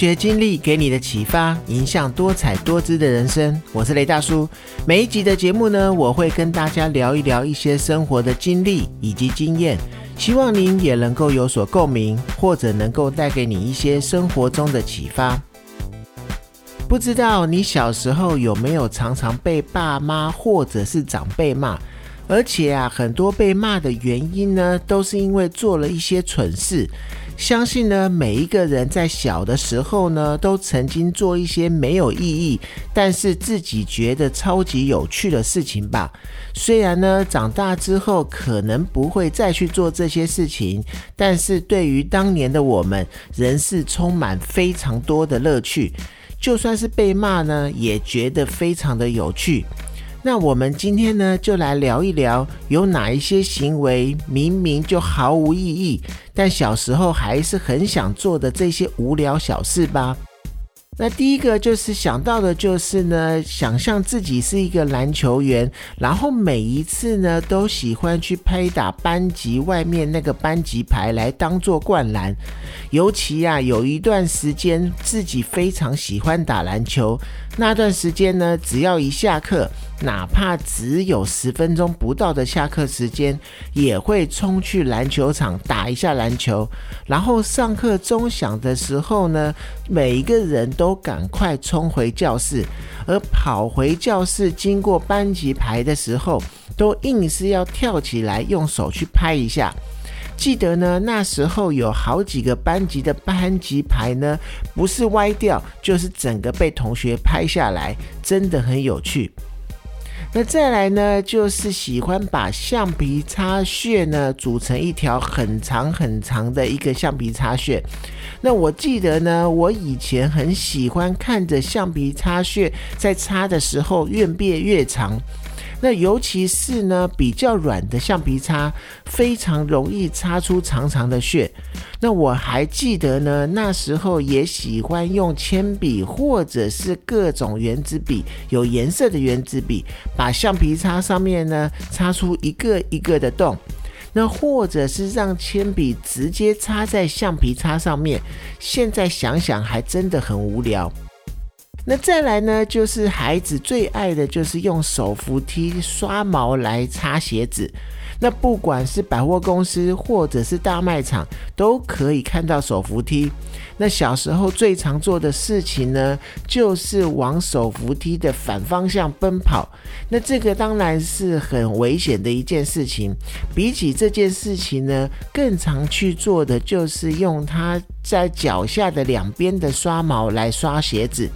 学经历给你的启发，影响多彩多姿的人生。我是雷大叔。每一集的节目呢，我会跟大家聊一聊一些生活的经历以及经验，希望您也能够有所共鸣，或者能够带给你一些生活中的启发。不知道你小时候有没有常常被爸妈或者是长辈骂？而且啊，很多被骂的原因呢，都是因为做了一些蠢事。相信呢，每一个人在小的时候呢，都曾经做一些没有意义，但是自己觉得超级有趣的事情吧。虽然呢，长大之后可能不会再去做这些事情，但是对于当年的我们，仍是充满非常多的乐趣。就算是被骂呢，也觉得非常的有趣。那我们今天呢，就来聊一聊，有哪一些行为明明就毫无意义，但小时候还是很想做的这些无聊小事吧。那第一个就是想到的，就是呢，想象自己是一个篮球员，然后每一次呢，都喜欢去拍打班级外面那个班级牌来当做灌篮。尤其啊，有一段时间自己非常喜欢打篮球，那段时间呢，只要一下课。哪怕只有十分钟不到的下课时间，也会冲去篮球场打一下篮球。然后上课钟响的时候呢，每一个人都赶快冲回教室，而跑回教室经过班级牌的时候，都硬是要跳起来用手去拍一下。记得呢，那时候有好几个班级的班级牌呢，不是歪掉，就是整个被同学拍下来，真的很有趣。那再来呢，就是喜欢把橡皮擦屑呢组成一条很长很长的一个橡皮擦屑。那我记得呢，我以前很喜欢看着橡皮擦屑在擦的时候越变越长。那尤其是呢，比较软的橡皮擦，非常容易擦出长长的屑。那我还记得呢，那时候也喜欢用铅笔或者是各种圆珠笔，有颜色的圆珠笔，把橡皮擦上面呢擦出一个一个的洞。那或者是让铅笔直接插在橡皮擦上面。现在想想，还真的很无聊。那再来呢，就是孩子最爱的就是用手扶梯刷毛来擦鞋子。那不管是百货公司或者是大卖场，都可以看到手扶梯。那小时候最常做的事情呢，就是往手扶梯的反方向奔跑。那这个当然是很危险的一件事情。比起这件事情呢，更常去做的就是用它在脚下的两边的刷毛来刷鞋子。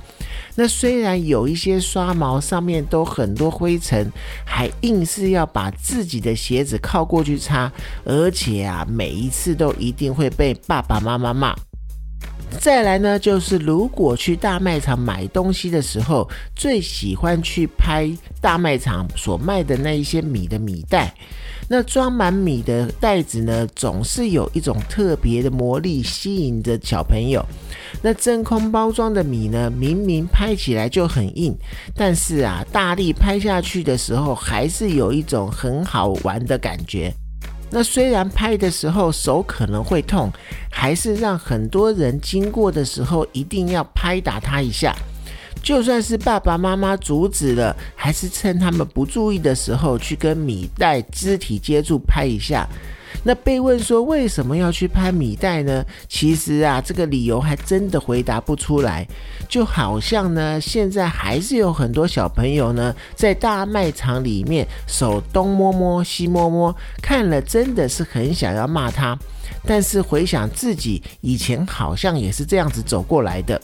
那虽然有一些刷毛上面都很多灰尘，还硬是要把自己的鞋子靠过去擦，而且啊，每一次都一定会被爸爸妈妈骂。再来呢，就是如果去大卖场买东西的时候，最喜欢去拍大卖场所卖的那一些米的米袋。那装满米的袋子呢，总是有一种特别的魔力，吸引着小朋友。那真空包装的米呢，明明拍起来就很硬，但是啊，大力拍下去的时候，还是有一种很好玩的感觉。那虽然拍的时候手可能会痛，还是让很多人经过的时候一定要拍打它一下。就算是爸爸妈妈阻止了，还是趁他们不注意的时候去跟米袋肢体接触拍一下。那被问说为什么要去拍米袋呢？其实啊，这个理由还真的回答不出来。就好像呢，现在还是有很多小朋友呢，在大卖场里面手东摸摸西摸摸，看了真的是很想要骂他。但是回想自己以前好像也是这样子走过来的。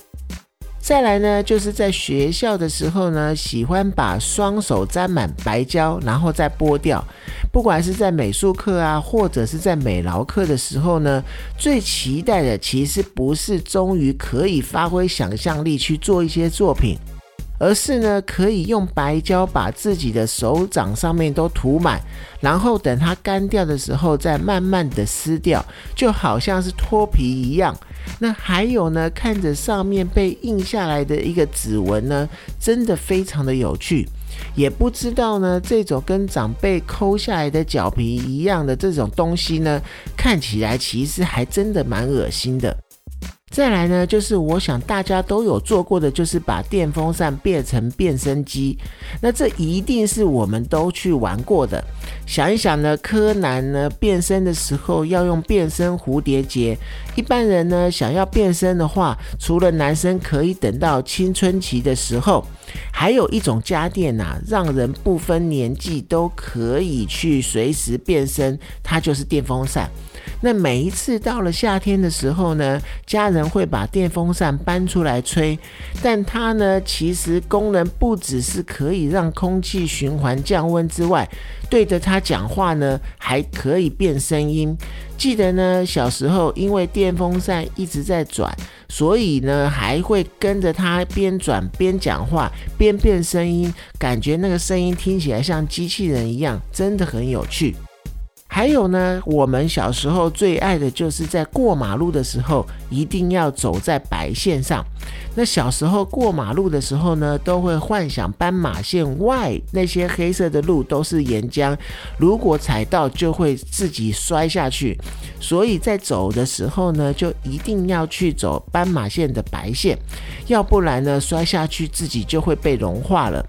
再来呢，就是在学校的时候呢，喜欢把双手沾满白胶，然后再剥掉。不管是在美术课啊，或者是在美劳课的时候呢，最期待的其实不是终于可以发挥想象力去做一些作品。而是呢，可以用白胶把自己的手掌上面都涂满，然后等它干掉的时候，再慢慢的撕掉，就好像是脱皮一样。那还有呢，看着上面被印下来的一个指纹呢，真的非常的有趣。也不知道呢，这种跟长辈抠下来的脚皮一样的这种东西呢，看起来其实还真的蛮恶心的。再来呢，就是我想大家都有做过的，就是把电风扇变成变声机。那这一定是我们都去玩过的。想一想呢，柯南呢变身的时候要用变身蝴蝶结。一般人呢想要变身的话，除了男生可以等到青春期的时候，还有一种家电呐，让人不分年纪都可以去随时变身，它就是电风扇。那每一次到了夏天的时候呢，家人会把电风扇搬出来吹，但它呢，其实功能不只是可以让空气循环降温之外，对着它讲话呢，还可以变声音。记得呢，小时候因为电风扇一直在转，所以呢，还会跟着它边转边讲话，边变声音，感觉那个声音听起来像机器人一样，真的很有趣。还有呢，我们小时候最爱的就是在过马路的时候，一定要走在白线上。那小时候过马路的时候呢，都会幻想斑马线外那些黑色的路都是岩浆，如果踩到就会自己摔下去。所以在走的时候呢，就一定要去走斑马线的白线，要不然呢，摔下去自己就会被融化了。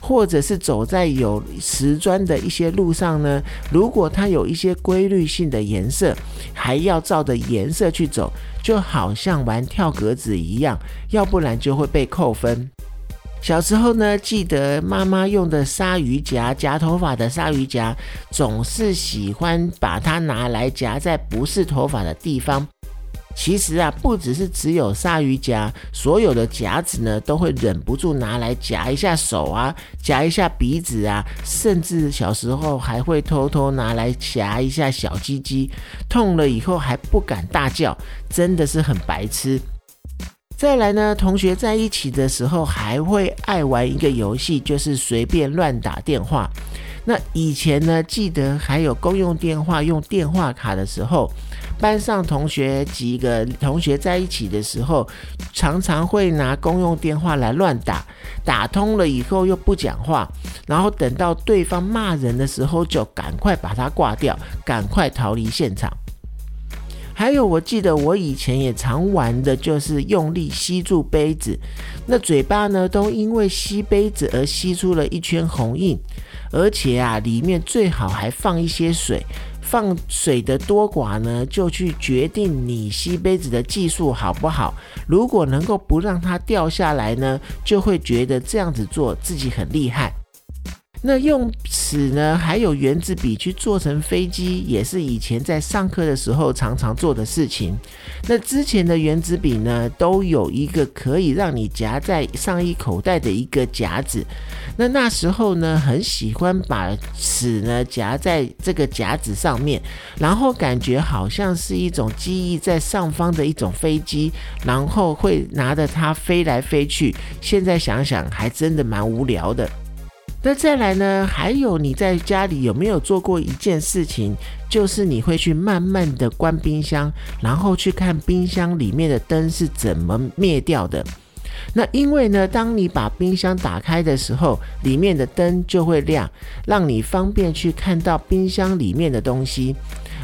或者是走在有瓷砖的一些路上呢，如果它有一些规律性的颜色，还要照着颜色去走，就好像玩跳格子一样，要不然就会被扣分。小时候呢，记得妈妈用的鲨鱼夹夹头发的鲨鱼夹，总是喜欢把它拿来夹在不是头发的地方。其实啊，不只是只有鲨鱼夹，所有的夹子呢，都会忍不住拿来夹一下手啊，夹一下鼻子啊，甚至小时候还会偷偷拿来夹一下小鸡鸡，痛了以后还不敢大叫，真的是很白痴。再来呢，同学在一起的时候还会爱玩一个游戏，就是随便乱打电话。那以前呢，记得还有公用电话用电话卡的时候。班上同学几个同学在一起的时候，常常会拿公用电话来乱打，打通了以后又不讲话，然后等到对方骂人的时候，就赶快把它挂掉，赶快逃离现场。还有，我记得我以前也常玩的就是用力吸住杯子，那嘴巴呢都因为吸杯子而吸出了一圈红印，而且啊，里面最好还放一些水。放水的多寡呢，就去决定你吸杯子的技术好不好。如果能够不让它掉下来呢，就会觉得这样子做自己很厉害。那用尺呢，还有圆珠笔去做成飞机，也是以前在上课的时候常常做的事情。那之前的圆珠笔呢，都有一个可以让你夹在上衣口袋的一个夹子。那那时候呢，很喜欢把尺呢夹在这个夹子上面，然后感觉好像是一种机翼在上方的一种飞机，然后会拿着它飞来飞去。现在想想，还真的蛮无聊的。那再来呢？还有你在家里有没有做过一件事情，就是你会去慢慢的关冰箱，然后去看冰箱里面的灯是怎么灭掉的？那因为呢，当你把冰箱打开的时候，里面的灯就会亮，让你方便去看到冰箱里面的东西。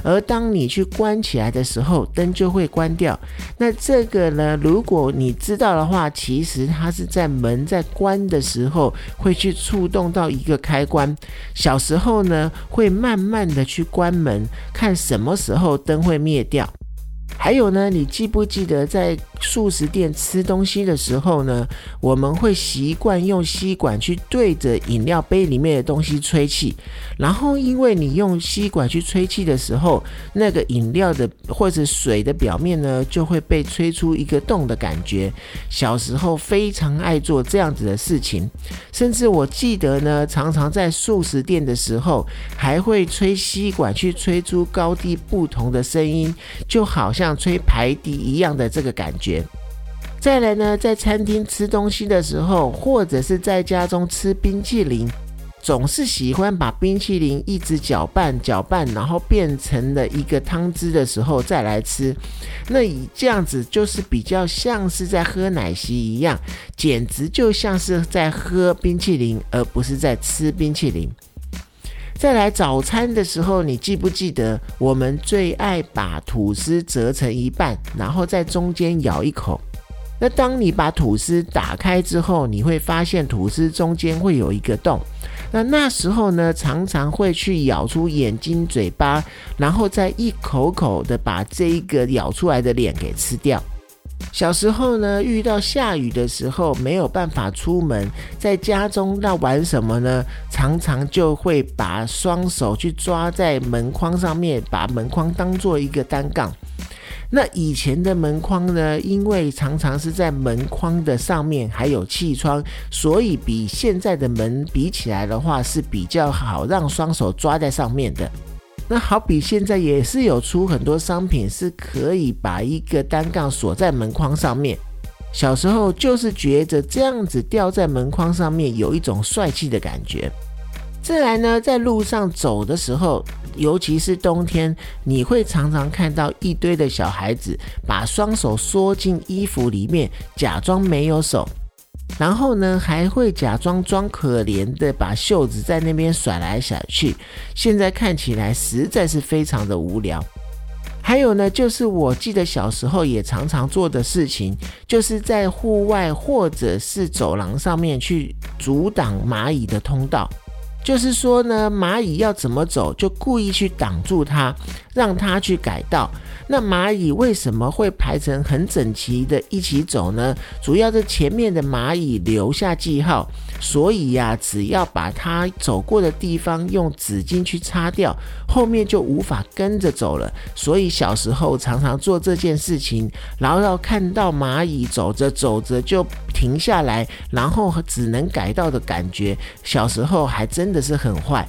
而当你去关起来的时候，灯就会关掉。那这个呢？如果你知道的话，其实它是在门在关的时候会去触动到一个开关。小时候呢，会慢慢的去关门，看什么时候灯会灭掉。还有呢，你记不记得在素食店吃东西的时候呢，我们会习惯用吸管去对着饮料杯里面的东西吹气，然后因为你用吸管去吹气的时候，那个饮料的或者水的表面呢就会被吹出一个洞的感觉。小时候非常爱做这样子的事情，甚至我记得呢，常常在素食店的时候还会吹吸管去吹出高低不同的声音，就好像。像吹排笛一样的这个感觉。再来呢，在餐厅吃东西的时候，或者是在家中吃冰淇淋，总是喜欢把冰淇淋一直搅拌、搅拌，然后变成了一个汤汁的时候再来吃。那以这样子就是比较像是在喝奶昔一样，简直就像是在喝冰淇淋，而不是在吃冰淇淋。再来早餐的时候，你记不记得我们最爱把吐司折成一半，然后在中间咬一口？那当你把吐司打开之后，你会发现吐司中间会有一个洞。那那时候呢，常常会去咬出眼睛、嘴巴，然后再一口口的把这一个咬出来的脸给吃掉。小时候呢，遇到下雨的时候没有办法出门，在家中那玩什么呢？常常就会把双手去抓在门框上面，把门框当做一个单杠。那以前的门框呢，因为常常是在门框的上面还有气窗，所以比现在的门比起来的话是比较好让双手抓在上面的。那好比现在也是有出很多商品是可以把一个单杠锁在门框上面。小时候就是觉得这样子吊在门框上面有一种帅气的感觉。再来呢，在路上走的时候，尤其是冬天，你会常常看到一堆的小孩子把双手缩进衣服里面，假装没有手。然后呢，还会假装装可怜的把袖子在那边甩来甩去，现在看起来实在是非常的无聊。还有呢，就是我记得小时候也常常做的事情，就是在户外或者是走廊上面去阻挡蚂蚁的通道。就是说呢，蚂蚁要怎么走，就故意去挡住它，让它去改道。那蚂蚁为什么会排成很整齐的一起走呢？主要是前面的蚂蚁留下记号，所以呀，只要把它走过的地方用纸巾去擦掉，后面就无法跟着走了。所以小时候常常做这件事情，然后看到蚂蚁走着走着就停下来，然后只能改道的感觉，小时候还真的是很坏。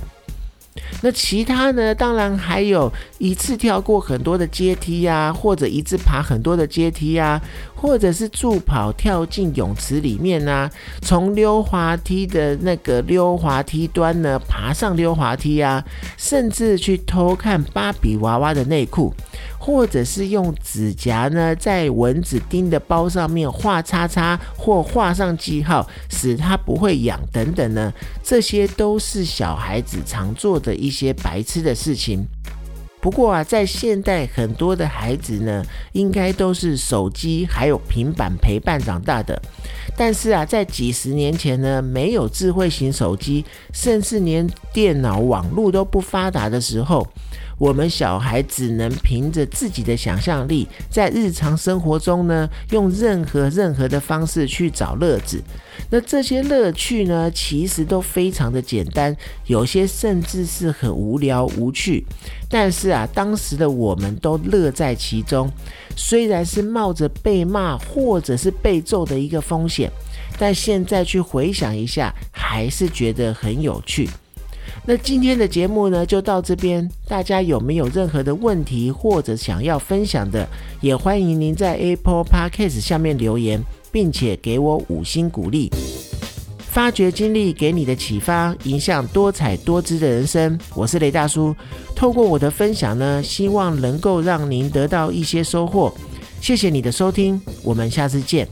那其他呢？当然还有一次跳过很多的阶梯呀，或者一次爬很多的阶梯呀，或者是助跑跳进泳池里面呢，从溜滑梯的那个溜滑梯端呢爬上溜滑梯啊，甚至去偷看芭比娃娃的内裤。或者是用指甲呢，在蚊子叮的包上面画叉叉，或画上记号，使它不会痒等等呢，这些都是小孩子常做的一些白痴的事情。不过啊，在现代很多的孩子呢，应该都是手机还有平板陪伴长大的。但是啊，在几十年前呢，没有智慧型手机，甚至连电脑网络都不发达的时候。我们小孩只能凭着自己的想象力，在日常生活中呢，用任何任何的方式去找乐子。那这些乐趣呢，其实都非常的简单，有些甚至是很无聊无趣。但是啊，当时的我们都乐在其中，虽然是冒着被骂或者是被揍的一个风险，但现在去回想一下，还是觉得很有趣。那今天的节目呢，就到这边。大家有没有任何的问题或者想要分享的，也欢迎您在 Apple Podcast 下面留言，并且给我五星鼓励。发掘经历给你的启发，影响多彩多姿的人生。我是雷大叔，透过我的分享呢，希望能够让您得到一些收获。谢谢你的收听，我们下次见。